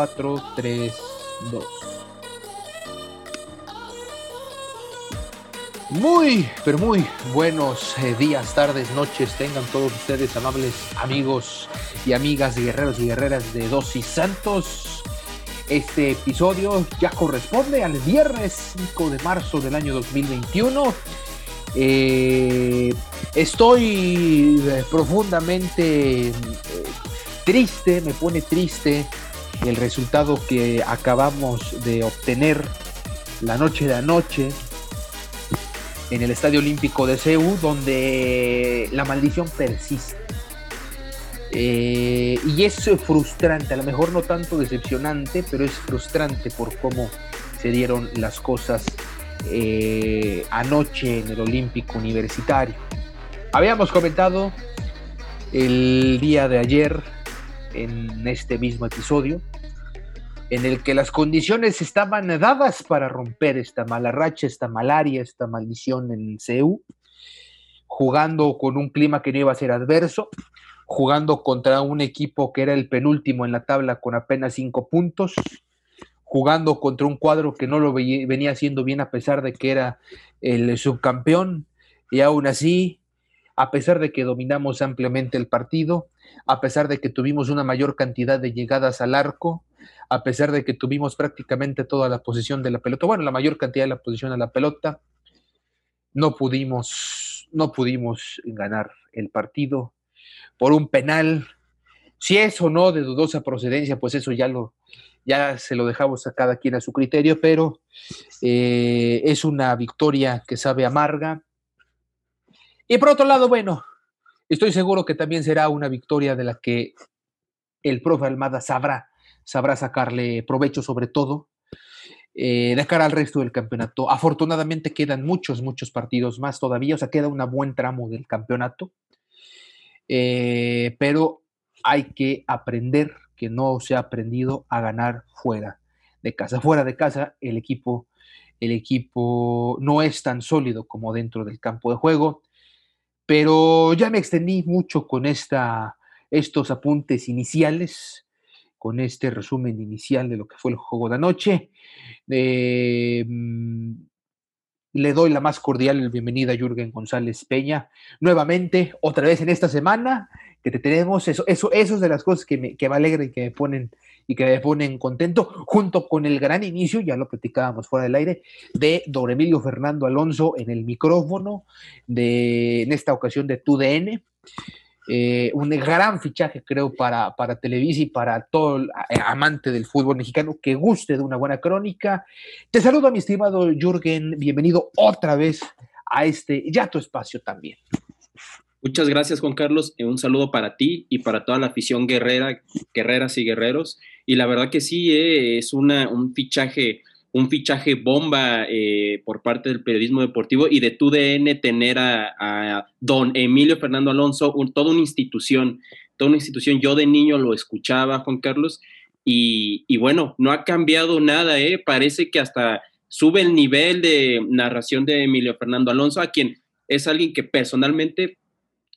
4, 3, 2. Muy, pero muy buenos eh, días, tardes, noches tengan todos ustedes, amables amigos y amigas, guerreros y guerreras de Dosis Santos. Este episodio ya corresponde al viernes 5 de marzo del año 2021. Eh, estoy eh, profundamente triste, me pone triste el resultado que acabamos de obtener la noche de anoche en el Estadio Olímpico de Seúl, donde la maldición persiste. Eh, y es frustrante, a lo mejor no tanto decepcionante, pero es frustrante por cómo se dieron las cosas eh, anoche en el Olímpico Universitario. Habíamos comentado el día de ayer en este mismo episodio en el que las condiciones estaban dadas para romper esta mala racha, esta malaria, esta maldición en CEU, jugando con un clima que no iba a ser adverso, jugando contra un equipo que era el penúltimo en la tabla con apenas cinco puntos, jugando contra un cuadro que no lo venía haciendo bien a pesar de que era el subcampeón, y aún así, a pesar de que dominamos ampliamente el partido, a pesar de que tuvimos una mayor cantidad de llegadas al arco, a pesar de que tuvimos prácticamente toda la posición de la pelota, bueno, la mayor cantidad de la posición de la pelota, no pudimos, no pudimos ganar el partido por un penal. Si es o no de dudosa procedencia, pues eso ya lo, ya se lo dejamos a cada quien a su criterio, pero eh, es una victoria que sabe amarga. Y por otro lado, bueno, estoy seguro que también será una victoria de la que el profe Almada sabrá sabrá sacarle provecho sobre todo eh, de cara al resto del campeonato. Afortunadamente quedan muchos, muchos partidos más todavía, o sea, queda un buen tramo del campeonato, eh, pero hay que aprender que no se ha aprendido a ganar fuera de casa. Fuera de casa el equipo, el equipo no es tan sólido como dentro del campo de juego, pero ya me extendí mucho con esta, estos apuntes iniciales con este resumen inicial de lo que fue el juego de anoche. Eh, mm, le doy la más cordial bienvenida a Jürgen González Peña. Nuevamente, otra vez en esta semana que te tenemos, eso, eso, eso es de las cosas que me, que me alegran y que me ponen y que me ponen contento, junto con el gran inicio, ya lo platicábamos fuera del aire, de Don Emilio Fernando Alonso en el micrófono, de, en esta ocasión de TUDN. Eh, un gran fichaje, creo, para, para Televisa y para todo el eh, amante del fútbol mexicano que guste de una buena crónica. Te saludo, mi estimado Jürgen. Bienvenido otra vez a este ya tu espacio también. Muchas gracias, Juan Carlos. Eh, un saludo para ti y para toda la afición guerrera, guerreras y guerreros. Y la verdad que sí, es una, un fichaje un fichaje bomba eh, por parte del periodismo deportivo y de TUDN tener a, don Emilio Fernando Alonso, toda una institución, toda una institución. Yo de niño lo escuchaba, Juan Carlos, y, bueno, no ha cambiado nada, ¿eh? parece que hasta sube el nivel de narración de Emilio Fernando Alonso, a quien es alguien que personalmente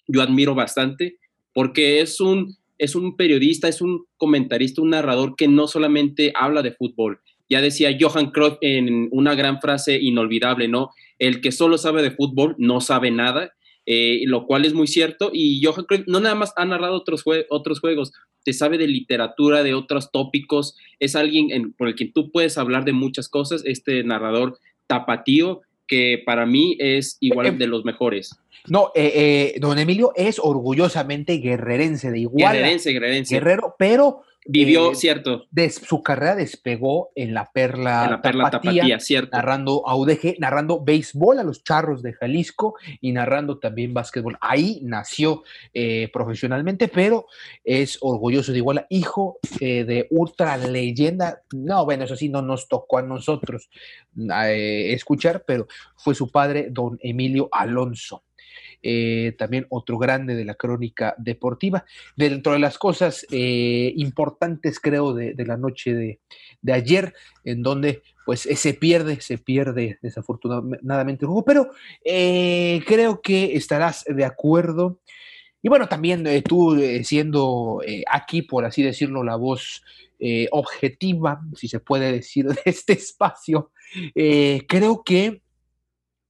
yo admiro bastante, porque es un, es un periodista, es un comentarista, un narrador que no solamente habla de fútbol, ya decía Johan Cruyff en una gran frase inolvidable, ¿no? El que solo sabe de fútbol no sabe nada. lo cual es muy cierto. Y Johan Cruyff no nada más ha narrado otros, otros juegos, te sabe de literatura, de otros tópicos, es alguien por el que tú puedes hablar de muchas cosas, este narrador tapatío que para mí es igual eh, de los mejores. No, eh, don Emilio es orgullosamente guerrerense de igual. Guerrerense, guerrerense. Guerrero, pero Vivió, eh, cierto. De, su carrera despegó en la Perla, en la perla tapatía, cierto. Narrando a UDG, narrando béisbol a los charros de Jalisco y narrando también básquetbol. Ahí nació eh, profesionalmente, pero es orgulloso de Iguala, hijo eh, de ultra leyenda. No, bueno, eso sí, no nos tocó a nosotros escuchar, pero fue su padre, don Emilio Alonso. Eh, también otro grande de la crónica deportiva. Dentro de las cosas eh, importantes, creo, de, la noche de, ayer, en donde pues se pierde, se pierde desafortunadamente el pero eh, creo que estarás de acuerdo. Y bueno, también tú siendo aquí, por así decirlo, la voz objetiva, si se puede decir, de este espacio, creo que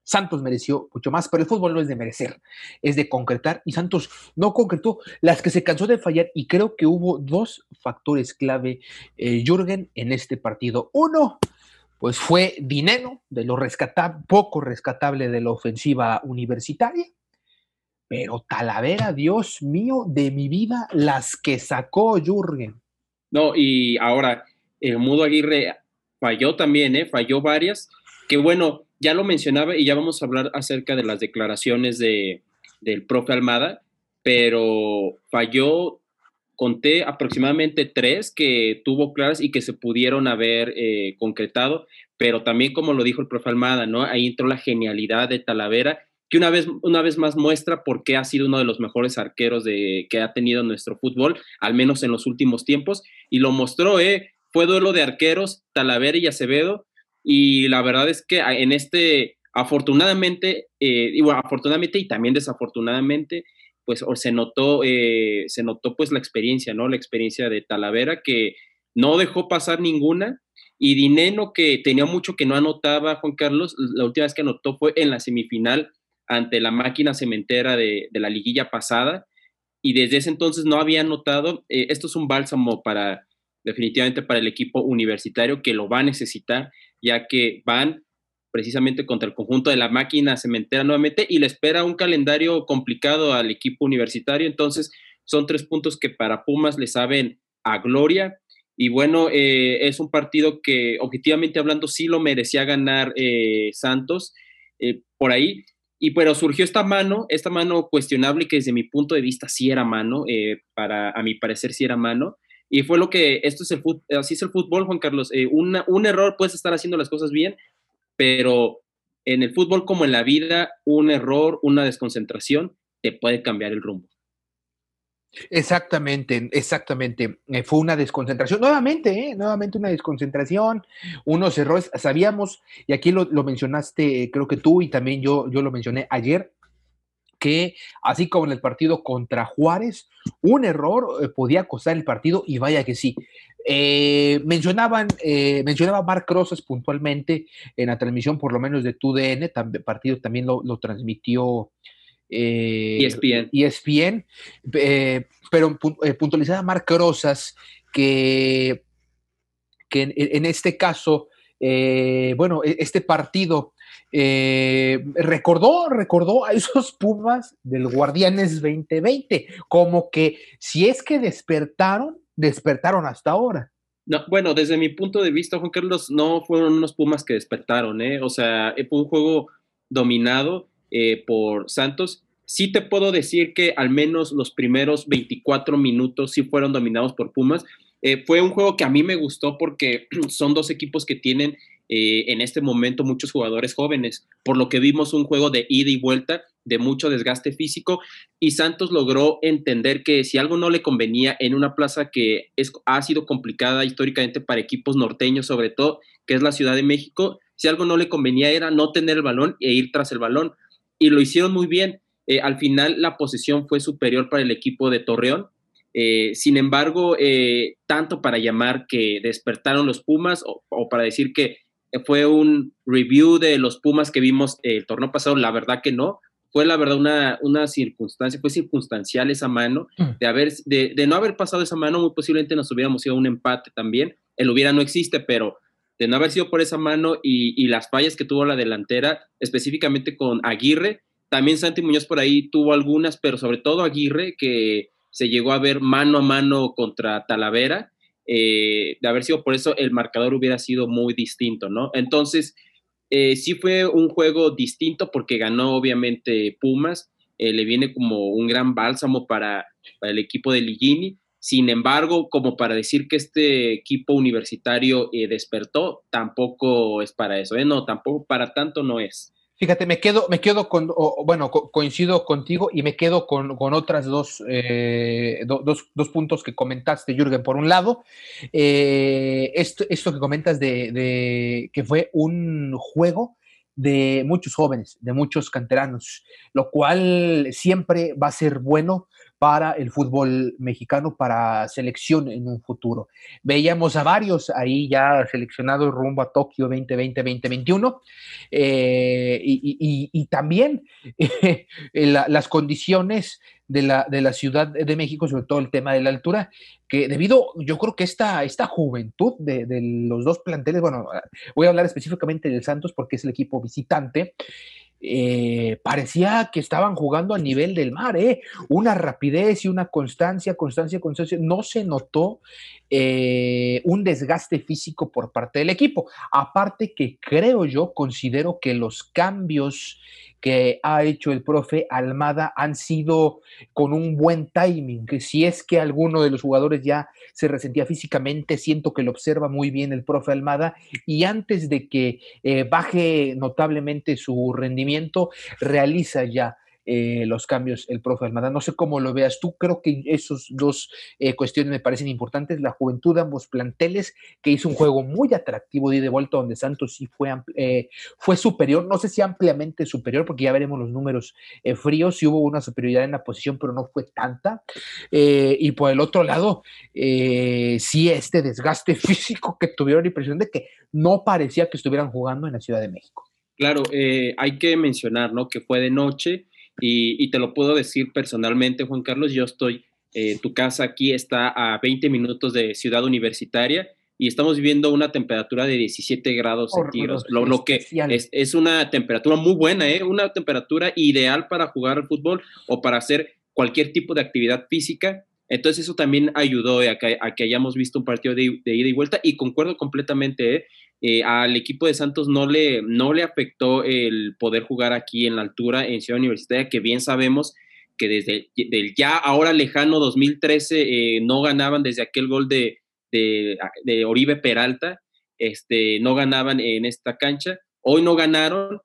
Santos mereció mucho más, pero el fútbol no es de merecer, es de concretar y Santos no concretó las que se cansó de fallar y creo que hubo dos factores clave, eh, Jürgen, en este partido. Uno, pues fue Dineno, de lo rescatable, poco rescatable de la ofensiva universitaria, pero Talavera, Dios mío, de mi vida, las que sacó Jürgen. No, y ahora, el Mudo Aguirre falló también, ¿eh? falló varias, que bueno, ya lo mencionaba y ya vamos a hablar acerca de las declaraciones de, del profe Almada, pero falló, conté aproximadamente tres que tuvo claras y que se pudieron haber eh, concretado, pero también como lo dijo el profe Almada, ¿no? Ahí entró la genialidad de Talavera, que una vez, una vez más muestra por qué ha sido uno de los mejores arqueros de, que ha tenido nuestro fútbol, al menos en los últimos tiempos, y lo mostró, ¿eh? Fue duelo de arqueros, Talavera y Acevedo, y la verdad es que en este, afortunadamente, eh, y afortunadamente y también desafortunadamente, pues se notó, eh, se notó pues la experiencia, ¿no? La experiencia de Talavera que no dejó pasar ninguna y Dineno que tenía mucho que no anotaba, Juan Carlos, la última vez que anotó fue en la semifinal ante la máquina cementera de, la liguilla pasada y desde ese entonces no había anotado. Eh, esto es un bálsamo para, definitivamente para el equipo universitario que lo va a necesitar ya que van precisamente contra el conjunto de la máquina cementera nuevamente y le espera un calendario complicado al equipo universitario. Entonces, son tres puntos que para Pumas le saben a gloria. Y bueno, eh, es un partido que objetivamente hablando sí lo merecía ganar eh, Santos eh, por ahí. Y pero surgió esta mano, esta mano cuestionable que desde mi punto de vista sí era mano, para a mi parecer sí era mano. Y fue lo que, esto es el fútbol, así es el fútbol, Juan Carlos. Eh, un error puedes estar haciendo las cosas bien, pero en el fútbol como en la vida, un error, una desconcentración, te puede cambiar el rumbo. Exactamente, exactamente. Eh, fue una desconcentración, nuevamente, ¿eh? nuevamente una desconcentración, unos errores. Sabíamos, y aquí lo, lo, mencionaste, creo que tú y también yo, yo lo mencioné ayer, que así como en el partido contra Juárez, un error eh, podía costar el partido y vaya que sí. Eh, mencionaban, eh, mencionaba Marc Rosas puntualmente en la transmisión, por lo menos de TUDN, también, partido también lo, transmitió ESPN. ESPN pero puntualizaba Marc Rosas que, que en, este caso, bueno, e, este partido eh, recordó, recordó a esos Pumas del Guardianes 2020, como que si es que despertaron, despertaron hasta ahora. No, bueno, desde mi punto de vista, Juan Carlos, no fueron unos Pumas que despertaron, ¿eh? O sea, fue un juego dominado eh, por Santos. Sí te puedo decir que al menos los primeros 24 minutos sí fueron dominados por Pumas. Eh, fue un juego que a mí me gustó porque son dos equipos que tienen eh, en este momento muchos jugadores jóvenes, por lo que vimos un juego de ida y vuelta de mucho desgaste físico y Santos logró entender que si algo no le convenía en una plaza que es, ha sido complicada históricamente para equipos norteños sobre todo, que es la Ciudad de México, si algo no le convenía era no tener el balón e ir tras el balón y lo hicieron muy bien. Eh, al final la posesión fue superior para el equipo de Torreón, eh, sin embargo, tanto para llamar que despertaron los Pumas o, para decir que fue un review de los Pumas que vimos el torneo pasado, la verdad que no, fue la verdad una, una circunstancia, fue circunstancial esa mano, mm. de, haber, de, de, no haber pasado esa mano, muy posiblemente nos hubiéramos ido a un empate también, el hubiera no existe, pero de no haber sido por esa mano y, y las fallas que tuvo la delantera, específicamente con Aguirre, también Santi Muñoz por ahí tuvo algunas, pero sobre todo Aguirre, que se llegó a ver mano a mano contra Talavera, eh, de haber sido por eso el marcador hubiera sido muy distinto, ¿no? Entonces, eh, sí fue un juego distinto porque ganó obviamente Pumas, eh, le viene como un gran bálsamo para, el equipo de Ligini. Sin embargo, como para decir que este equipo universitario despertó, tampoco es para eso, No, tampoco para tanto no es. Fíjate, me quedo, me quedo con, bueno, coincido contigo y me quedo con, con otras dos, eh, dos, dos, puntos que comentaste, Jürgen. Por un lado, eh, esto, esto que comentas de, de, que fue un juego de muchos jóvenes, de muchos canteranos, lo cual siempre va a ser bueno para el fútbol mexicano, para selección en un futuro. Veíamos a varios ahí ya seleccionados rumbo a Tokio 2020-2021 eh, y, también las condiciones de la, de la, Ciudad de México, sobre todo el tema de la altura, que debido, yo creo que esta, esta juventud de, de los dos planteles, bueno, voy a hablar específicamente del Santos porque es el equipo visitante, eh, parecía que estaban jugando a nivel del mar, ¿eh? una rapidez y una constancia, constancia, constancia. No se notó eh, un desgaste físico por parte del equipo. Aparte que creo yo, considero que los cambios que ha hecho el profe Almada han sido con un buen timing, que si es que alguno de los jugadores ya se resentía físicamente, siento que lo observa muy bien el profe Almada y antes de que eh, baje notablemente su rendimiento, realiza ya eh, los cambios el profe Almada. No sé cómo lo veas tú, creo que esos dos eh, cuestiones me parecen importantes. La juventud de ambos planteles, que hizo un juego muy atractivo de, de vuelta, donde Santos sí fue, eh, fue superior, no sé si ampliamente superior, porque ya veremos los números fríos, sí hubo una superioridad en la posición, pero no fue tanta. y por el otro lado, sí este desgaste físico que tuvieron la impresión de que no parecía que estuvieran jugando en la Ciudad de México. Claro, hay que mencionar, ¿no? Que fue de noche, y, te lo puedo decir personalmente, Juan Carlos, yo estoy, eh, tu casa aquí está a 20 minutos de Ciudad Universitaria y estamos viviendo una temperatura de 17 grados centígrados, lo, lo, que es, es, una temperatura muy buena, ¿eh? una temperatura ideal para jugar al fútbol o para hacer cualquier tipo de actividad física. Entonces eso también ayudó a que, a que hayamos visto un partido de, de, ida y vuelta y concuerdo completamente, ¿eh? Eh, al equipo de Santos no le, no le afectó el poder jugar aquí en la altura en Ciudad Universitaria, que bien sabemos que desde el ya ahora lejano 2013 eh, no ganaban desde aquel gol de, de, Oribe Peralta, este, no ganaban en esta cancha. Hoy no ganaron,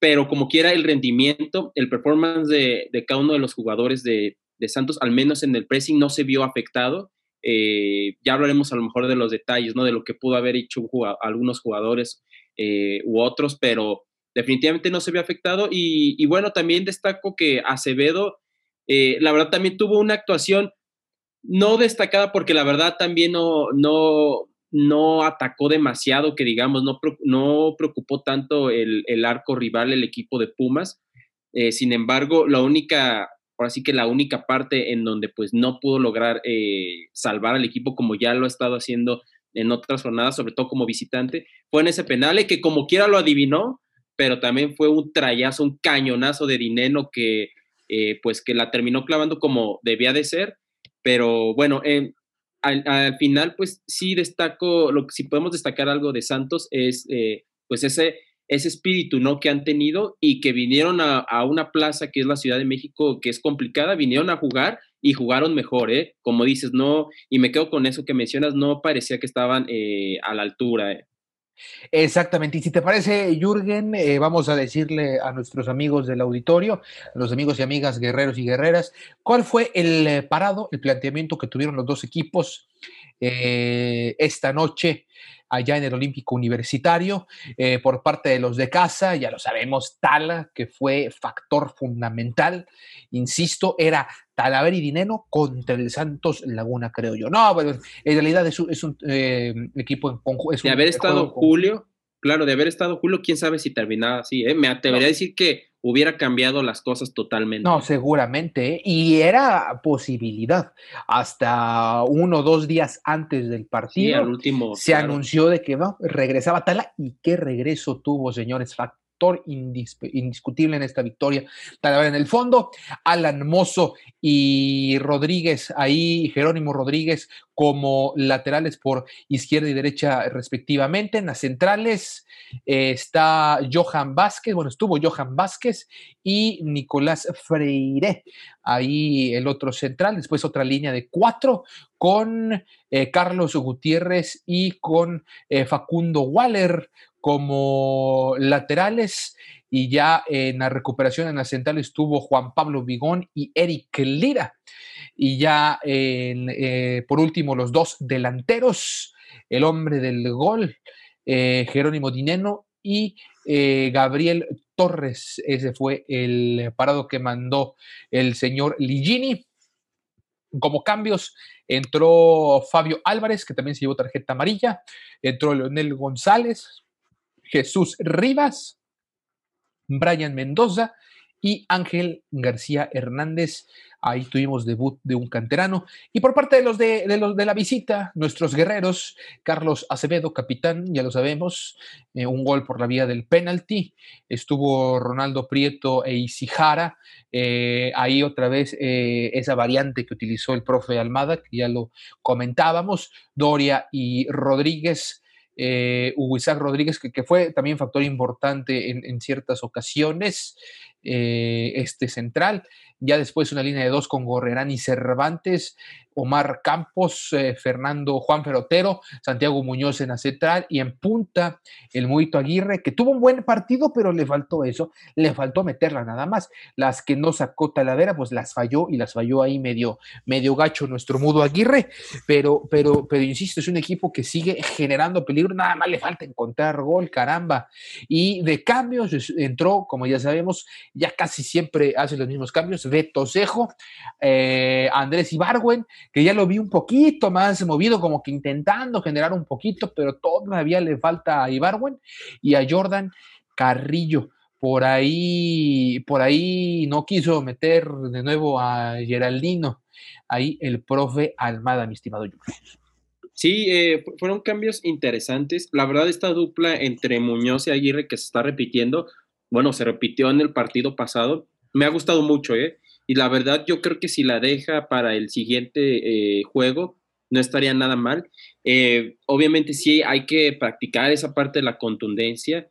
pero como quiera el rendimiento, el performance de, de cada uno de los jugadores de, de Santos, al menos en el pressing, no se vio afectado eh, ya hablaremos a lo mejor de los detalles, ¿no? De lo que pudo haber hecho algunos jugadores eh, u otros, pero definitivamente no se vio afectado. Y, bueno, también destaco que Acevedo, eh, la verdad, también tuvo una actuación no destacada porque la verdad también no, no, no atacó demasiado, que digamos, no, no preocupó tanto el, el arco rival, el equipo de Pumas. sin embargo, la única así que la única parte en donde pues no pudo lograr eh, salvar al equipo como ya lo ha estado haciendo en otras jornadas, sobre todo como visitante, fue en ese penal que como quiera lo adivinó, pero también fue un trayazo, un cañonazo de dinero que eh, pues que la terminó clavando como debía de ser, pero bueno, al, final pues sí destaco, lo que si podemos destacar algo de Santos es eh, pues ese ese espíritu ¿no? que han tenido y que vinieron a, una plaza que es la Ciudad de México, que es complicada, vinieron a jugar y jugaron mejor, ¿eh? Como dices, no, y me quedo con eso que mencionas, no parecía que estaban eh, a la altura. ¿eh? Exactamente. Y si te parece, Jürgen, eh, vamos a decirle a nuestros amigos del auditorio, a los amigos y amigas guerreros y guerreras, cuál fue el parado, el planteamiento que tuvieron los dos equipos esta noche allá en el Olímpico Universitario eh, por parte de los de casa, ya lo sabemos, Tala, que fue factor fundamental, insisto, era Talavera y Dineno contra el Santos Laguna, creo yo. No, pero en realidad es un, eh, equipo en conjunto. De haber estado Julio, claro, de haber estado Julio, quién sabe si terminaba así, ¿eh? Me atrevería a decir que hubiera cambiado las cosas totalmente. No, seguramente. ¿eh? Y era posibilidad. Hasta uno o dos días antes del partido último, se anunció de que regresaba Tala. ¿Y qué regreso tuvo, señores? indiscutible en esta victoria. En el fondo, Alan Mozo y Rodríguez ahí, Jerónimo Rodríguez como laterales por izquierda y derecha respectivamente. En las centrales eh, está Johan Vázquez, bueno, estuvo Johan Vázquez y Nicolás Freire, ahí el otro central. Después otra línea de cuatro con eh, Carlos Gutiérrez y con eh, Facundo Waller como laterales y ya en la recuperación en la central estuvo Juan Pablo Vigón y Eric Lira. Y ya eh, por último los dos delanteros, el hombre del gol, eh, Jerónimo Dineno y eh, Gabriel Torres. Ese fue el parado que mandó el señor Ligini. Como cambios, entró Fabio Álvarez, que también se llevó tarjeta amarilla, entró Leonel González, Jesús Rivas, Brian Mendoza y Ángel García Hernández. Ahí tuvimos debut de un canterano. Y por parte de los de, los de la visita, nuestros guerreros, Carlos Acevedo, capitán, ya lo sabemos, eh, un gol por la vía del penalti. Estuvo Ronaldo Prieto e Isijara. Eh, ahí otra vez eh, esa variante que utilizó el profe Almada, que ya lo comentábamos. Doria y Rodríguez eh, Rodríguez, que, fue también factor importante en, ciertas ocasiones, eh, este central, ya después una línea de dos con Gorrerán y Cervantes, Omar Campos, eh, Fernando Juan Ferotero, Santiago Muñoz en la y en punta el Muito Aguirre, que tuvo un buen partido, pero le faltó eso, le faltó meterla nada más. Las que no sacó Talavera, pues las falló y las falló ahí medio, medio gacho nuestro Mudo Aguirre, pero, pero, pero insisto, es un equipo que sigue generando peligro, nada más le falta encontrar gol, caramba. Y de cambios entró, como ya sabemos, ya casi siempre hace los mismos cambios, Beto Cejo, eh, Andrés Ibargüen, que ya lo vi un poquito más movido, como que intentando generar un poquito, pero todavía le falta a Ibarwen y a Jordan Carrillo. Por ahí, por ahí no quiso meter de nuevo a Geraldino. Ahí el profe Almada, mi estimado Sí, eh, fueron cambios interesantes. La verdad, esta dupla entre Muñoz y Aguirre que se está repitiendo, bueno, se repitió en el partido pasado. Me ha gustado mucho, ¿eh? Y la verdad, yo creo que si la deja para el siguiente eh, juego, no estaría nada mal. Eh, obviamente sí hay que practicar esa parte de la contundencia,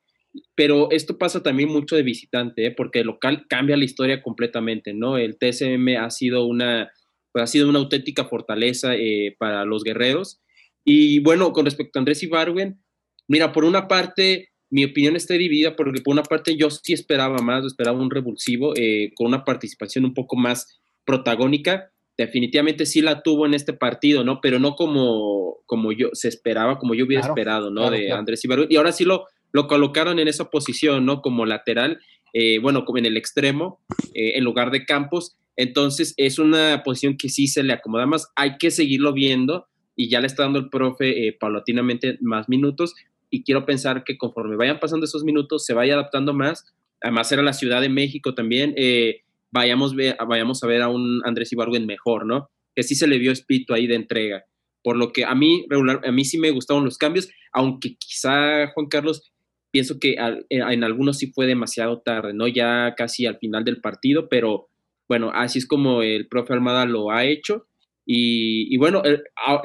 pero esto pasa también mucho de visitante, ¿eh? porque el local cambia la historia completamente, ¿no? El TSM ha sido una, pues, ha sido una auténtica fortaleza para los guerreros. Y bueno, con respecto a Andrés Ibarwen, mira, por una parte, mi opinión está dividida porque por una parte yo sí esperaba más, esperaba un revulsivo eh, con una participación un poco más protagónica. Definitivamente sí la tuvo en este partido, ¿no? Pero no como, como yo se esperaba, como yo hubiera esperado, ¿no? de Andrés Ibargüen. Y ahora sí lo, lo colocaron en esa posición, ¿no? Como lateral, eh, bueno, como en el extremo, eh, en lugar de Campos. Entonces es una posición que sí se le acomoda más. Hay que seguirlo viendo y ya le está dando el profe paulatinamente más minutos y quiero pensar que conforme vayan pasando esos minutos se vaya adaptando más. Además era la Ciudad de México también, eh, vayamos, vayamos a ver a un Andrés Ibargüen mejor, ¿no? Que sí se le vio espíritu ahí de entrega. Por lo que a mí, regular, a mí sí me gustaron los cambios, aunque quizá, Juan Carlos, pienso que en algunos sí fue demasiado tarde, ¿no? Ya casi al final del partido, pero bueno, así es como el profe Armada lo ha hecho y, bueno,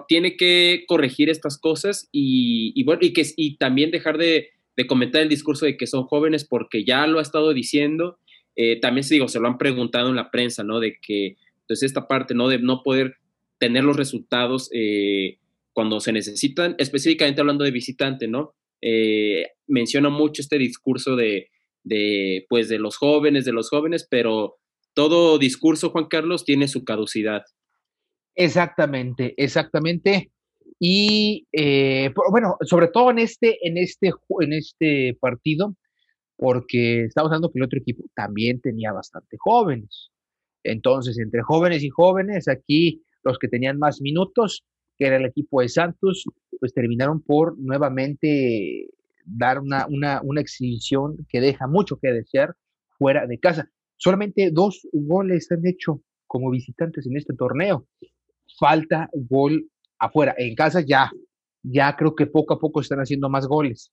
tiene que corregir estas cosas y, bueno, y, que, y también dejar de, comentar el discurso de que son jóvenes porque ya lo ha estado diciendo. Eh, también se, digo, se lo han preguntado en la prensa, ¿no? De que, entonces, pues, esta parte, ¿no? De no poder tener los resultados eh, cuando se necesitan, específicamente hablando de visitante, ¿no? Eh, menciona mucho este discurso de, de, pues, de los jóvenes, de los jóvenes, pero todo discurso, Juan Carlos, tiene su caducidad. Exactamente, exactamente. Y eh, bueno, sobre todo en este, en este, en este partido, porque estamos hablando que el otro equipo también tenía bastante jóvenes. Entonces, entre jóvenes y jóvenes, aquí los que tenían más minutos, que era el equipo de Santos, pues terminaron por nuevamente dar una, una, una exhibición que deja mucho que desear fuera de casa. Solamente dos goles han hecho como visitantes en este torneo. Falta gol afuera. En casa ya, ya creo que poco a poco están haciendo más goles,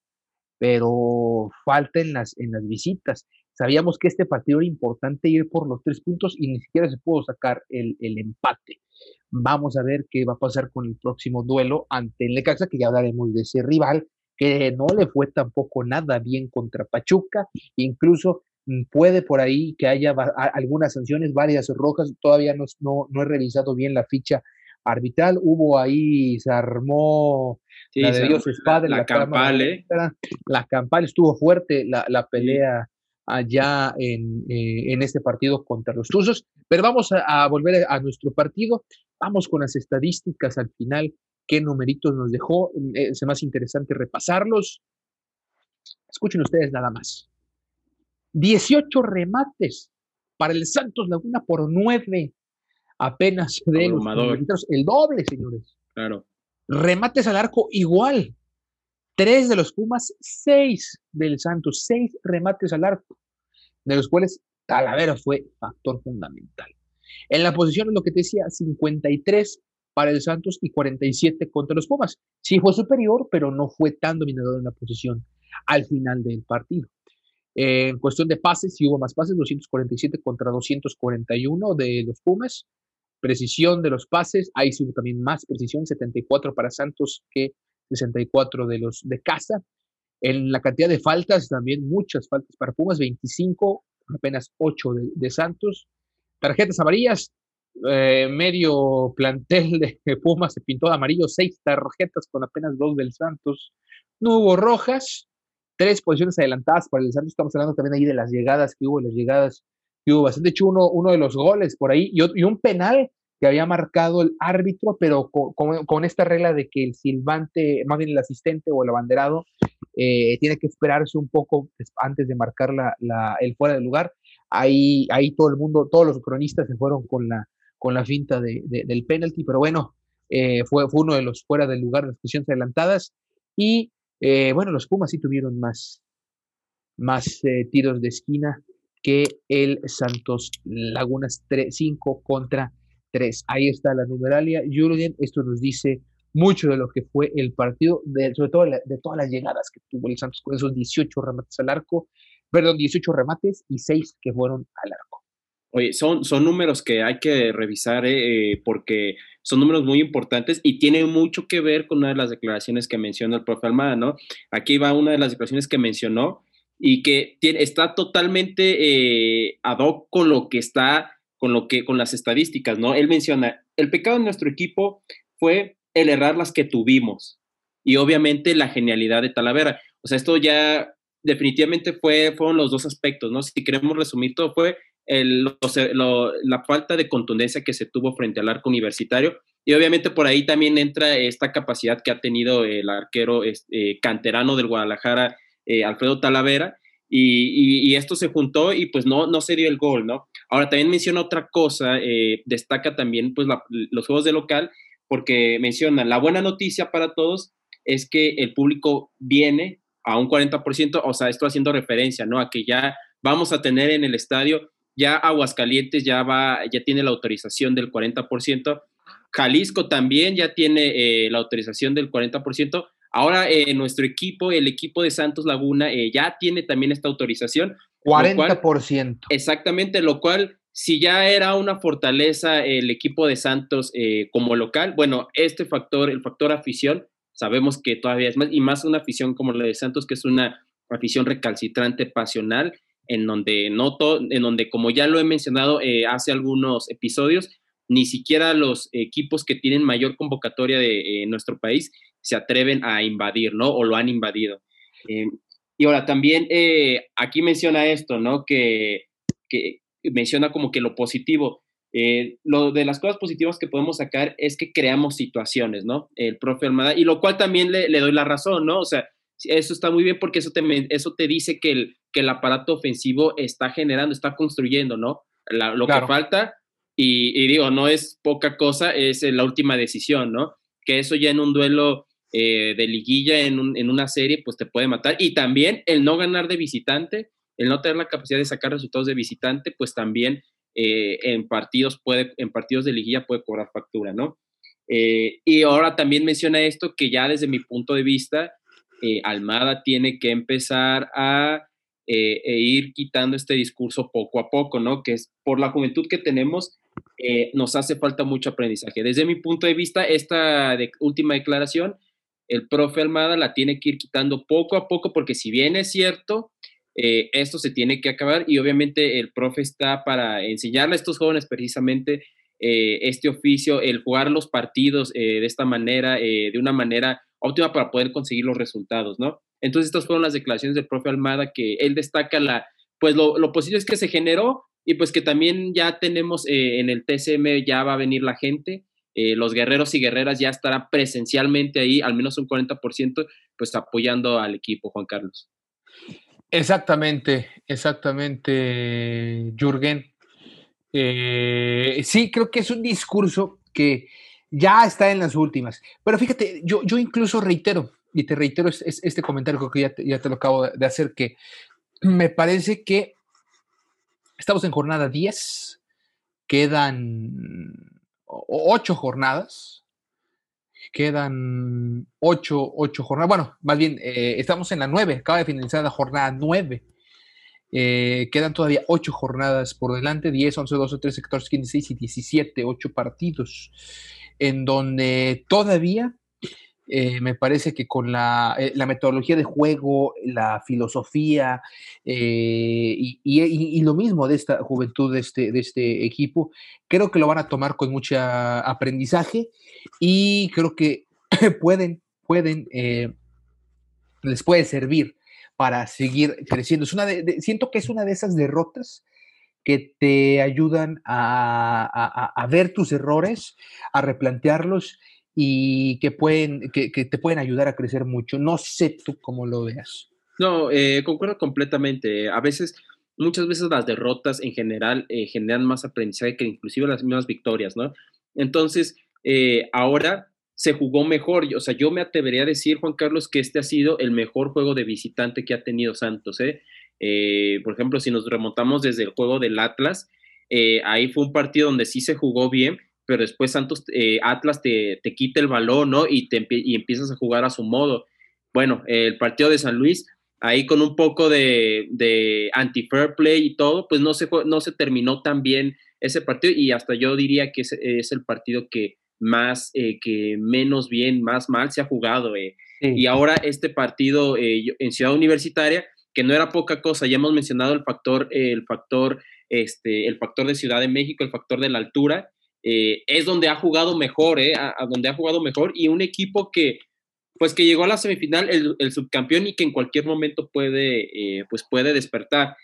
pero falta en las, en las visitas. Sabíamos que este partido era importante ir por los tres puntos y ni siquiera se pudo sacar el, el empate. Vamos a ver qué va a pasar con el próximo duelo ante el Necaxa, que ya hablaremos de ese rival, que no le fue tampoco nada bien contra Pachuca, incluso puede por ahí que haya algunas sanciones, varias rojas, todavía no, no, no he revisado bien la ficha arbitral, hubo ahí, se armó la de Dios Espada, la, la campal, la campal estuvo fuerte la, la pelea allá en, eh, en, este partido contra los Tuzos, pero vamos a, volver a nuestro partido, vamos con las estadísticas al final, qué numeritos nos dejó, eh, es más interesante repasarlos. Escuchen ustedes nada más. 18 remates para el Santos Laguna por 9 apenas de los el doble, señores. Claro. Remates al arco igual. Tres de los Pumas, seis del Santos, seis remates al arco, de los cuales Talavera fue factor fundamental. En la posición, lo que te decía, 53 para el Santos y 47 contra los Pumas. Sí fue superior, pero no fue tan dominador en la posición al final del partido. En cuestión de pases, sí hubo más pases, 247 contra 241 de los Pumas precisión de los pases, ahí hubo también más precisión, 74 para Santos que 64 de los de casa. En la cantidad de faltas, también muchas faltas para Pumas, 25, apenas 8 de, Santos. Tarjetas amarillas, eh, medio plantel de Pumas se pintó de amarillo, 6 tarjetas con apenas 2 del Santos. No hubo rojas, tres posiciones adelantadas para el Santos. Estamos hablando también ahí de las llegadas que hubo, las llegadas hubo bastante. De hecho, uno, uno de los goles por ahí y, un penal que había marcado el árbitro, pero con, esta regla de que el silbante, más bien el asistente o el abanderado, eh, tiene que esperarse un poco antes de marcar la, el fuera de lugar. Ahí, ahí todo el mundo, todos los cronistas se fueron con la, con la finta de, del penalti, pero bueno, eh, fue, fue uno de los fuera del lugar de las posiciones adelantadas. Y eh, bueno, los Pumas sí tuvieron más, más tiros de esquina que el Santos Lagunas 5 contra 3. Ahí está la numeralia. Jurgen, esto nos dice mucho de lo que fue el partido, sobre todo de, todas las llegadas que tuvo el Santos con esos 18 remates al arco, perdón, 18 remates y 6 que fueron al arco. Oye, son, son números que hay que revisar eh, porque son números muy importantes y tienen mucho que ver con una de las declaraciones que mencionó el profe Almada, ¿no? Aquí va una de las declaraciones que mencionó y que tiene, está totalmente eh, ad hoc con lo que está, con lo que, con las estadísticas, ¿no? Él menciona, el pecado de nuestro equipo fue el errar las que tuvimos y obviamente la genialidad de Talavera. O sea, esto ya definitivamente fue, fueron los dos aspectos, ¿no? Si queremos resumir todo, fue el, la falta de contundencia que se tuvo frente al arco universitario y obviamente por ahí también entra esta capacidad que ha tenido el arquero este, canterano del Guadalajara, eh, Alfredo Talavera, y, esto se juntó y pues no, no se dio el gol, ¿no? Ahora también menciona otra cosa, eh, destaca también pues los juegos de local, porque menciona, la buena noticia para todos es que el público viene a un 40%, o sea, esto haciendo referencia, ¿no? A que ya vamos a tener en el estadio, ya Aguascalientes ya va, ya tiene la autorización del 40%, Jalisco también ya tiene eh, la autorización del 40%, Ahora eh, nuestro equipo, el equipo de Santos Laguna, eh, ya tiene también esta autorización. 40%. exactamente, lo cual, si ya era una fortaleza el equipo de Santos como local, bueno, este factor, el factor afición, sabemos que todavía es más, y más una afición como la de Santos, que es una afición recalcitrante, pasional, en donde noto, en donde, como ya lo he mencionado hace algunos episodios, ni siquiera los equipos que tienen mayor convocatoria de nuestro país se atreven a invadir, ¿no? O lo han invadido. Eh, y ahora también eh, aquí menciona esto, ¿no? Que, menciona como que lo positivo. Eh, lo de las cosas positivas que podemos sacar es que creamos situaciones, ¿no? El profe Almada, y lo cual también le, doy la razón, ¿no? O sea, eso está muy bien porque eso te, eso te dice que el, que el aparato ofensivo está generando, está construyendo, ¿no? lo que falta, y, y, digo, no es poca cosa, es la última decisión, ¿no? Que eso ya en un duelo eh, de liguilla en, una serie, pues te puede matar. Y también el no ganar de visitante el no tener la capacidad de sacar resultados de visitante, pues también eh, en partidos puede, en partidos de liguilla puede cobrar factura, ¿no? Eh, y ahora también menciona esto que ya desde mi punto de vista, eh, Almada tiene que empezar a e ir quitando este discurso poco a poco, ¿no? Que es por la juventud que tenemos, nos hace falta mucho aprendizaje. Desde mi punto de vista, esta última declaración, el profe Almada la tiene que ir quitando poco a poco, porque si bien es cierto, eh, esto se tiene que acabar y obviamente el profe está para enseñarle a estos jóvenes precisamente eh, este oficio, el jugar los partidos eh, de esta manera, de una manera óptima para poder conseguir los resultados, ¿no? Entonces estas fueron las declaraciones del profe Almada que él destaca la, pues lo, lo positivo es que se generó y pues que también ya tenemos en el TCM, ya va a venir la gente, los guerreros y guerreras ya estarán presencialmente ahí, al menos un 40%, pues apoyando al equipo, Juan Carlos. Exactamente, exactamente, Jürgen. Eh, sí, creo que es un discurso que ya está en las últimas. Pero fíjate, yo, yo incluso reitero, y te reitero este comentario que ya te, ya te lo acabo de hacer, que me parece que estamos en jornada 10, quedan ocho jornadas, quedan ocho, jornadas. Bueno, más bien, eh, estamos en la nueve, acaba de finalizar la jornada nueve. Eh, quedan todavía ocho jornadas por delante, 10, 11, 12, 13, 14, 15, 16 y 17, ocho partidos, en donde todavía eh, me parece que con la, metodología de juego, la filosofía y, lo mismo de esta juventud de este, de este equipo, creo que lo van a tomar con mucho aprendizaje y creo que pueden, pueden, eh, les puede servir para seguir creciendo. Es una siento que es una de esas derrotas que te ayudan a, ver tus errores, a replantearlos y que, pueden, que, te pueden ayudar a crecer mucho. No sé tú cómo lo veas. No, eh, concuerdo completamente. A veces, muchas veces las derrotas en general eh, generan más aprendizaje que inclusive las mismas victorias, ¿no? Entonces, eh, ahora se jugó mejor. O sea, yo me atrevería a decir, Juan Carlos, que este ha sido el mejor juego de visitante que ha tenido Santos. ¿eh? Eh, por ejemplo, si nos remontamos desde el juego del Atlas, ahí fue un partido donde sí se jugó bien, pero después Santos, Atlas te, quita el balón, ¿no? Y, te, y empiezas a jugar a su modo. Bueno, el partido de San Luis, ahí con un poco de, de anti-fair play y todo, pues no se, no se terminó tan bien ese partido y hasta yo diría que es el partido que, más eh, que menos bien, más mal se ha jugado. Eh. Y ahora este partido eh, en Ciudad Universitaria, que no era poca cosa, ya hemos mencionado el factor, el factor, este, el factor de Ciudad de México, el factor de la altura, es donde ha jugado mejor, a, donde ha jugado mejor, y un equipo que, pues que llegó a la semifinal, el, subcampeón y que en cualquier momento puede, pues puede despertar.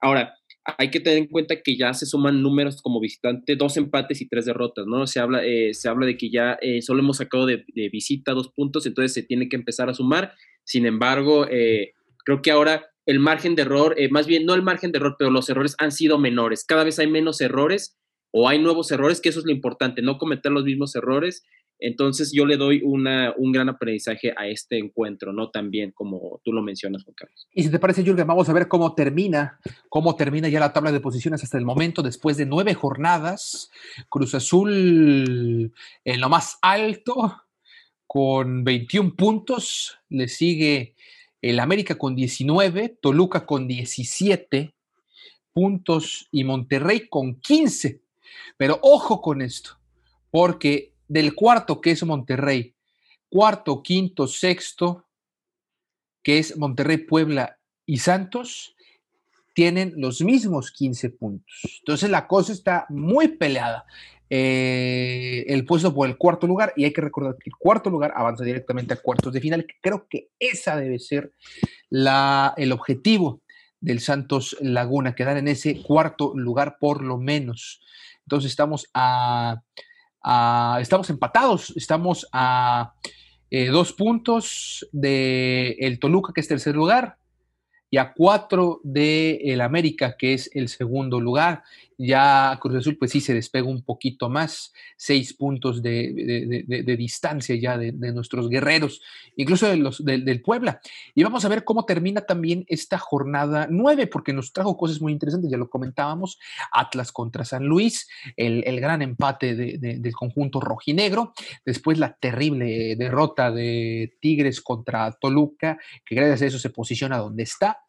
Ahora, hay que tener en cuenta que ya se suman números como visitante, dos empates y tres derrotas, ¿no? Se habla, eh, se habla de que ya eh, solo hemos sacado de, visita dos puntos, entonces se tiene que empezar a sumar. Sin embargo, eh, creo que ahora el margen de error, más bien no el margen de error, pero los errores han sido menores. Cada vez hay menos errores o hay nuevos errores, que eso es lo importante, no cometer los mismos errores entonces yo le doy una, un gran aprendizaje a este encuentro, ¿no? También como tú lo mencionas, Juan Carlos. Y si te parece, Jürgen, vamos a ver cómo termina, cómo termina ya la tabla de posiciones hasta el momento, después de nueve jornadas. Cruz Azul en lo más alto, con 21 puntos. Le sigue el América con 19, Toluca con 17 puntos y Monterrey con 15. Pero ojo con esto, porque del cuarto, que es Monterrey, cuarto, quinto, sexto, que es Monterrey, Puebla y Santos, tienen los mismos 15 puntos. Entonces la cosa está muy peleada. Eh, el puesto por el cuarto lugar y hay que recordar que el cuarto lugar avanza directamente a cuartos de final. Creo que esa debe ser la, el objetivo del Santos Laguna, quedar en ese cuarto lugar por lo menos. Entonces estamos a estamos empatados, estamos a eh, dos puntos del el Toluca, que es tercer lugar, y a cuatro del el América, que es el segundo lugar. Ya Cruz Azul, pues sí se despega un poquito más, seis puntos de, distancia ya de, nuestros guerreros, incluso de los, del Puebla. Y vamos a ver cómo termina también esta jornada nueve, porque nos trajo cosas muy interesantes, ya lo comentábamos, Atlas contra San Luis, el, el gran empate del conjunto rojinegro, después la terrible derrota de Tigres contra Toluca, que gracias a eso se posiciona donde está.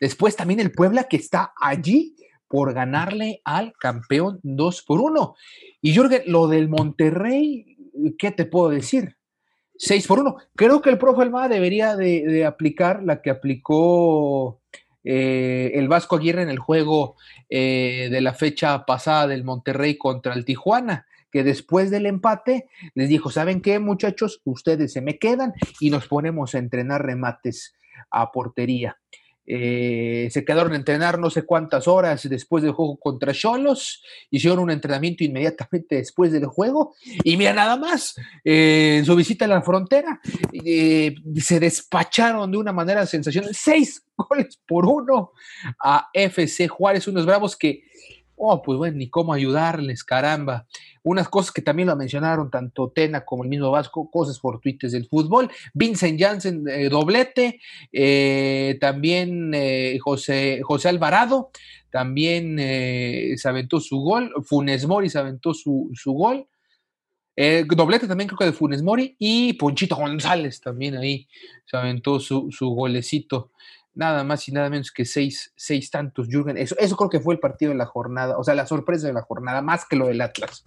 Después también el Puebla que está allí por ganarle al campeón 2 por 1. Y Jorge, lo del Monterrey, ¿qué te puedo decir? 6 por 1. Creo que el profe Almada debería de, aplicar la que aplicó eh, el Vasco Aguirre en el juego eh, de la fecha pasada del Monterrey contra el Tijuana que después del empate les dijo, ¿saben qué muchachos? Ustedes se me quedan y nos ponemos a entrenar remates a portería. Eh, se quedaron a entrenar no sé cuántas horas después del juego contra Cholos, hicieron un entrenamiento inmediatamente después del juego y mira nada más, eh, su visita a la frontera, eh, se despacharon de una manera sensacional, seis goles por uno a FC Juárez, unos bravos que Oh, pues bueno, ni cómo ayudarles, caramba. Unas cosas que también lo mencionaron tanto Tena como el mismo Vasco, cosas fortuitas del fútbol. Vincent Janssen, eh, doblete. Eh, también eh, José, José Alvarado, también se aventó su gol. Funes Mori se aventó su, gol. doblete también creo que de Funes Mori. Y Ponchito González también ahí se aventó su, su golecito nada más y nada menos que seis, seis tantos, Jürgen. Eso, eso creo que fue el partido de la jornada, o sea, la sorpresa de la jornada, más que lo del Atlas.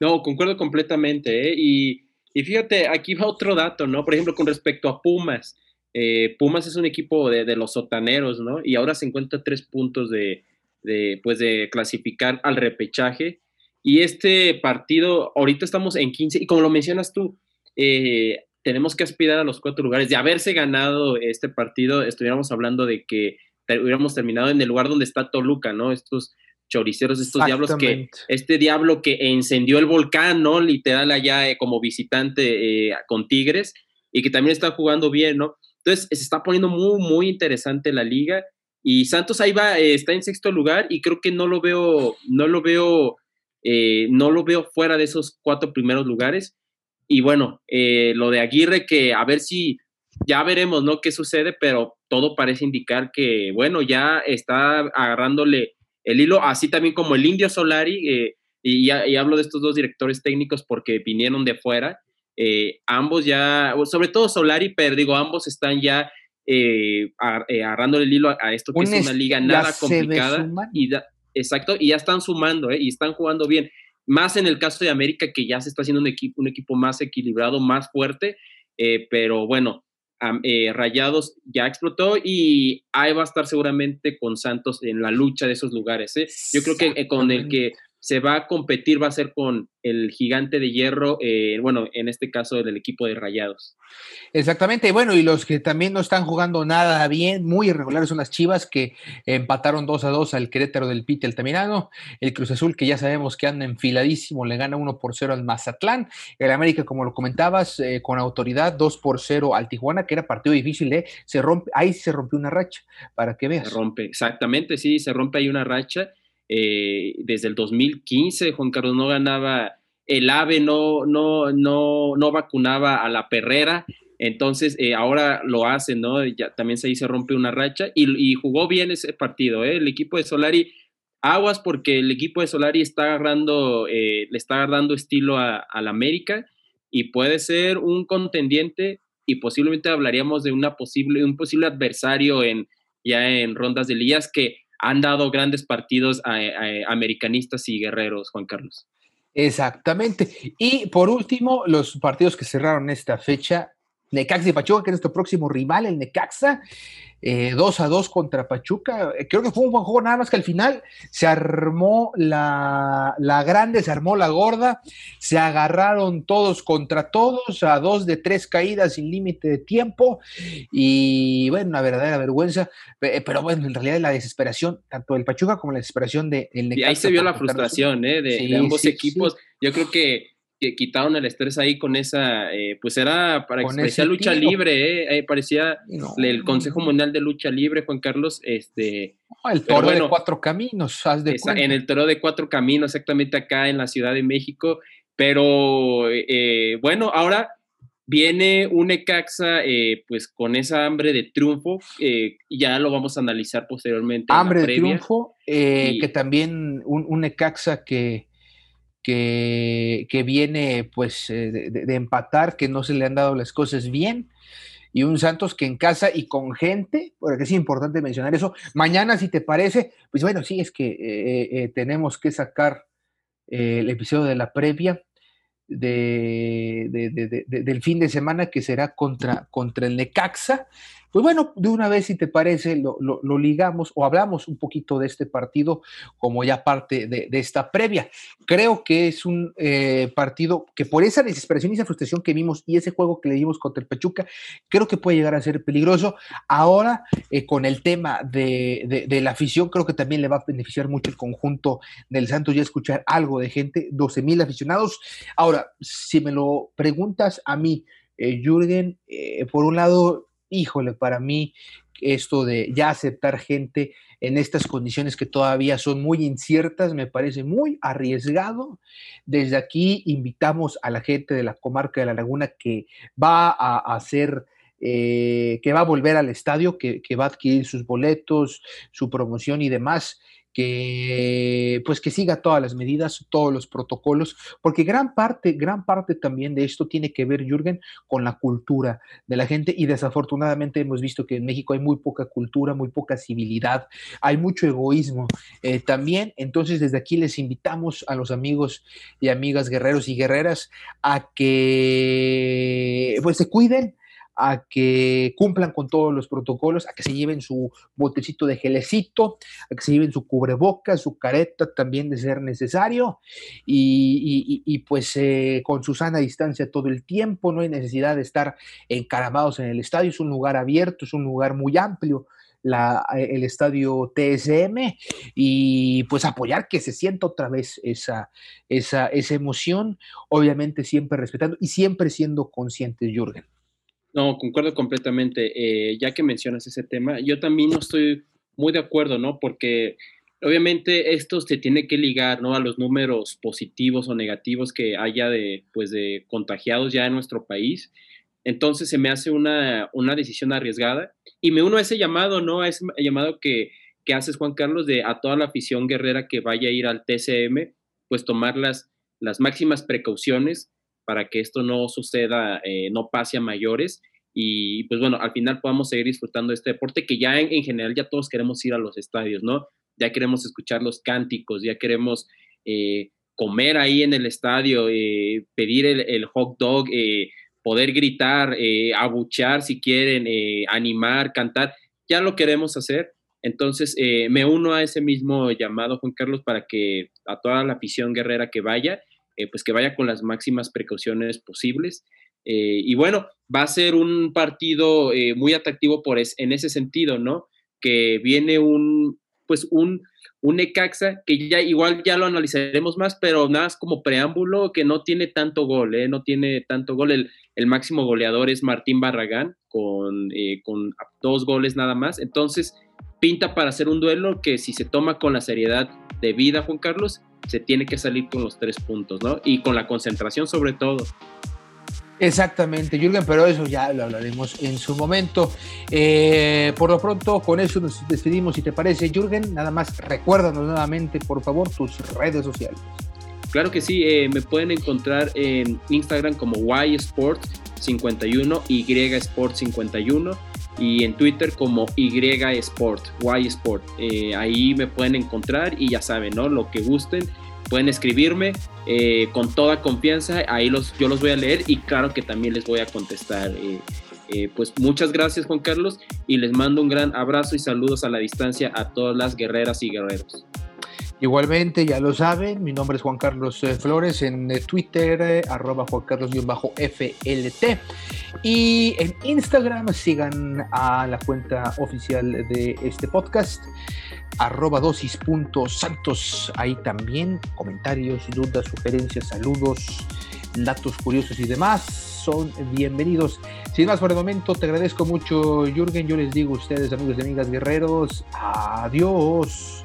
No, concuerdo completamente. ¿eh? Y, fíjate, aquí va otro dato, ¿no? Por ejemplo, con respecto a Pumas. Eh, Pumas es un equipo de, los sotaneros, ¿no? Y ahora se encuentra tres puntos de, pues de clasificar al repechaje. Y este partido, ahorita estamos en 15, y como lo mencionas tú, eh, tenemos que aspirar a los cuatro lugares. De haberse ganado este partido, estuviéramos hablando de que hubiéramos terminado en el lugar donde está Toluca, ¿no? Estos choriceros, estos diablos que, este diablo que encendió el volcán, ¿no? Literal allá eh, como visitante eh, con Tigres y que también está jugando bien, ¿no? Entonces se está poniendo muy, muy interesante la liga y Santos ahí va, eh, está en sexto lugar y creo que no lo veo, no lo veo, no lo veo fuera de esos cuatro primeros lugares y bueno, eh, lo de Aguirre, que a ver si ya veremos, ¿no? Qué sucede, pero todo parece indicar que, bueno, ya está agarrándole el hilo, así también como el Indio Solari, eh, y, hablo de estos dos directores técnicos porque vinieron de fuera, eh, ambos ya, sobre todo Solari, pero digo, ambos están ya agarrándole el hilo a, esto que es una liga nada complicada. Y exacto, y ya están sumando, y están jugando bien más en el caso de América, que ya se está haciendo un equipo, un equipo más equilibrado, más fuerte, eh, pero bueno, eh, Rayados ya explotó y ahí va a estar seguramente con Santos en la lucha de esos lugares. ¿eh? Yo creo que con el que se va a competir, va a ser con el gigante de hierro, eh, bueno, en este caso del equipo de Rayados. Exactamente, bueno, y los que también no están jugando nada bien, muy irregulares son las Chivas que empataron 2 a 2 al Querétaro del Pite Altamirano, el Cruz Azul que ya sabemos que anda enfiladísimo, le gana 1 por 0 al Mazatlán, el América como lo comentabas, eh, con autoridad 2 por 0 al Tijuana, que era partido difícil, ¿eh? se rompe, ahí se rompió una racha, para que veas. Se rompe, exactamente, sí, se rompe ahí una racha eh, desde el 2015 Juan Carlos no ganaba, el AVE no, no, no, no vacunaba a la perrera, entonces eh, ahora lo hace, ¿no? Ya, también se, se rompe una racha y, jugó bien ese partido, ¿eh? El equipo de Solari, aguas porque el equipo de Solari está agarrando, le está agarrando estilo a, la América y puede ser un contendiente y posiblemente hablaríamos de una posible, un posible adversario en, ya en rondas de ligas que han dado grandes partidos a, americanistas y guerreros, Juan Carlos. Exactamente. Y por último, los partidos que cerraron esta fecha, Necaxa y Pachuca, que es nuestro próximo rival, el Necaxa, 2 eh, a 2 contra Pachuca. Eh, creo que fue un buen juego, nada más que al final se armó la, grande, se armó la gorda, se agarraron todos contra todos, a dos de tres caídas sin límite de tiempo. Y bueno, una verdadera vergüenza. Pero bueno, en realidad la desesperación, tanto del Pachuca como la desesperación del de Necaxa. Y ahí se vio la frustración ¿eh? de, ambos equipos. Yo creo que que quitaron el estrés ahí con esa, eh, pues era para expresar lucha libre, eh, eh, parecía el Consejo Mundial de Lucha Libre, Juan Carlos, este... el toro de cuatro caminos, de En el toro de cuatro caminos, exactamente acá en la Ciudad de México, pero bueno, ahora viene un Ecaxa pues con esa hambre de triunfo, ya lo vamos a analizar posteriormente. Hambre de triunfo, que también un, un Ecaxa que que, viene pues eh, de, empatar, que no se le han dado las cosas bien, y un Santos que en casa y con gente, porque es importante mencionar eso, mañana si te parece, pues bueno, sí, es que eh, eh, tenemos que sacar el episodio de la previa de, del fin de semana que será contra, contra el Necaxa, pues bueno, de una vez, si te parece, lo, ligamos o hablamos un poquito de este partido como ya parte de, esta previa. Creo que es un eh, partido que por esa desesperación y esa frustración que vimos y ese juego que le dimos contra el Pachuca, creo que puede llegar a ser peligroso. Ahora, eh, con el tema de, la afición, creo que también le va a beneficiar mucho el conjunto del Santos ya escuchar algo de gente, 12 mil aficionados. Ahora, si me lo preguntas a mí, eh, Jürgen, por un lado, híjole, para mí esto de ya aceptar gente en estas condiciones que todavía son muy inciertas, me parece muy arriesgado. Desde aquí invitamos a la gente de la comarca de la Laguna que va a hacer... Eh, que va a volver al estadio, que, que, va a adquirir sus boletos, su promoción y demás, que pues que siga todas las medidas, todos los protocolos, porque gran parte, gran parte también de esto tiene que ver, Jürgen, con la cultura de la gente y desafortunadamente hemos visto que en México hay muy poca cultura, muy poca civilidad, hay mucho egoísmo eh, también, entonces desde aquí les invitamos a los amigos y amigas guerreros y guerreras a que pues se cuiden, a que cumplan con todos los protocolos, a que se lleven su botecito de gelecito, a que se lleven su cubrebocas, su careta también de ser necesario, y, pues eh, con su sana distancia todo el tiempo, no hay necesidad de estar encaramados en el estadio, es un lugar abierto, es un lugar muy amplio. el estadio TSM y pues apoyar que se sienta otra vez esa, esa, esa emoción, obviamente siempre respetando y siempre siendo conscientes, Jürgen. No, concuerdo completamente. Eh, ya que mencionas ese tema, yo también no estoy muy de acuerdo, ¿no? Porque obviamente esto se tiene que ligar, ¿no? A los números positivos o negativos que haya de, pues, de contagiados ya en nuestro país. Entonces se me hace una, una decisión arriesgada y me uno a ese llamado, ¿no? A ese llamado que, que haces, Juan Carlos, de a toda la afición guerrera que vaya a ir al TCM, pues tomar las, las máximas precauciones para que esto no suceda, eh, no pase a mayores y pues bueno, al final podamos seguir disfrutando de este deporte que ya en, general ya todos queremos ir a los estadios, ¿no? Ya queremos escuchar los cánticos, ya queremos eh, comer ahí en el estadio, eh, pedir el, hot dog, poder gritar, abuchear si quieren, animar, cantar, ya lo queremos hacer. Entonces, me uno a ese mismo llamado, Juan Carlos, para que a toda la afición guerrera que vaya, eh, pues que vaya con las máximas precauciones posibles. Eh, y bueno, va a ser un partido eh, muy atractivo por en ese sentido, ¿no? Que viene un, pues un, un Necaxa que ya igual ya lo analizaremos más, pero nada más como preámbulo que no tiene tanto gol, ¿eh? No tiene tanto gol. El, el máximo goleador es Martín Barragán con, con dos goles nada más. Entonces, pinta para hacer un duelo que si se toma con la seriedad de vida, Juan Carlos, se tiene que salir con los tres puntos, ¿no? Y con la concentración sobre todo. Exactamente, Jürgen, pero eso ya lo hablaremos en su momento. Eh, por lo pronto, con eso nos despedimos, si te parece, Jürgen. Nada más recuérdanos nuevamente, por favor, tus redes sociales. Claro que sí, eh, me pueden encontrar en Instagram como YSport51, YSport51 y en Twitter como Y Sport, Y Sport. Eh, ahí me pueden encontrar y ya saben, ¿no? Lo que gusten, pueden escribirme eh, con toda confianza. Ahí los, yo los voy a leer y claro que también les voy a contestar. Eh, pues muchas gracias Juan Carlos y les mando un gran abrazo y saludos a la distancia a todas las guerreras y guerreros. Igualmente, ya lo saben, mi nombre es Juan Carlos eh, Flores en eh, Twitter, eh, arroba Juan Carlos-FLT. Y en Instagram sigan a la cuenta oficial de este podcast, arroba dosis.santos. Ahí también comentarios, dudas, sugerencias, saludos, datos curiosos y demás, son bienvenidos. Sin más por el momento, te agradezco mucho, Jürgen. Yo les digo a ustedes, amigos y amigas guerreros, adiós.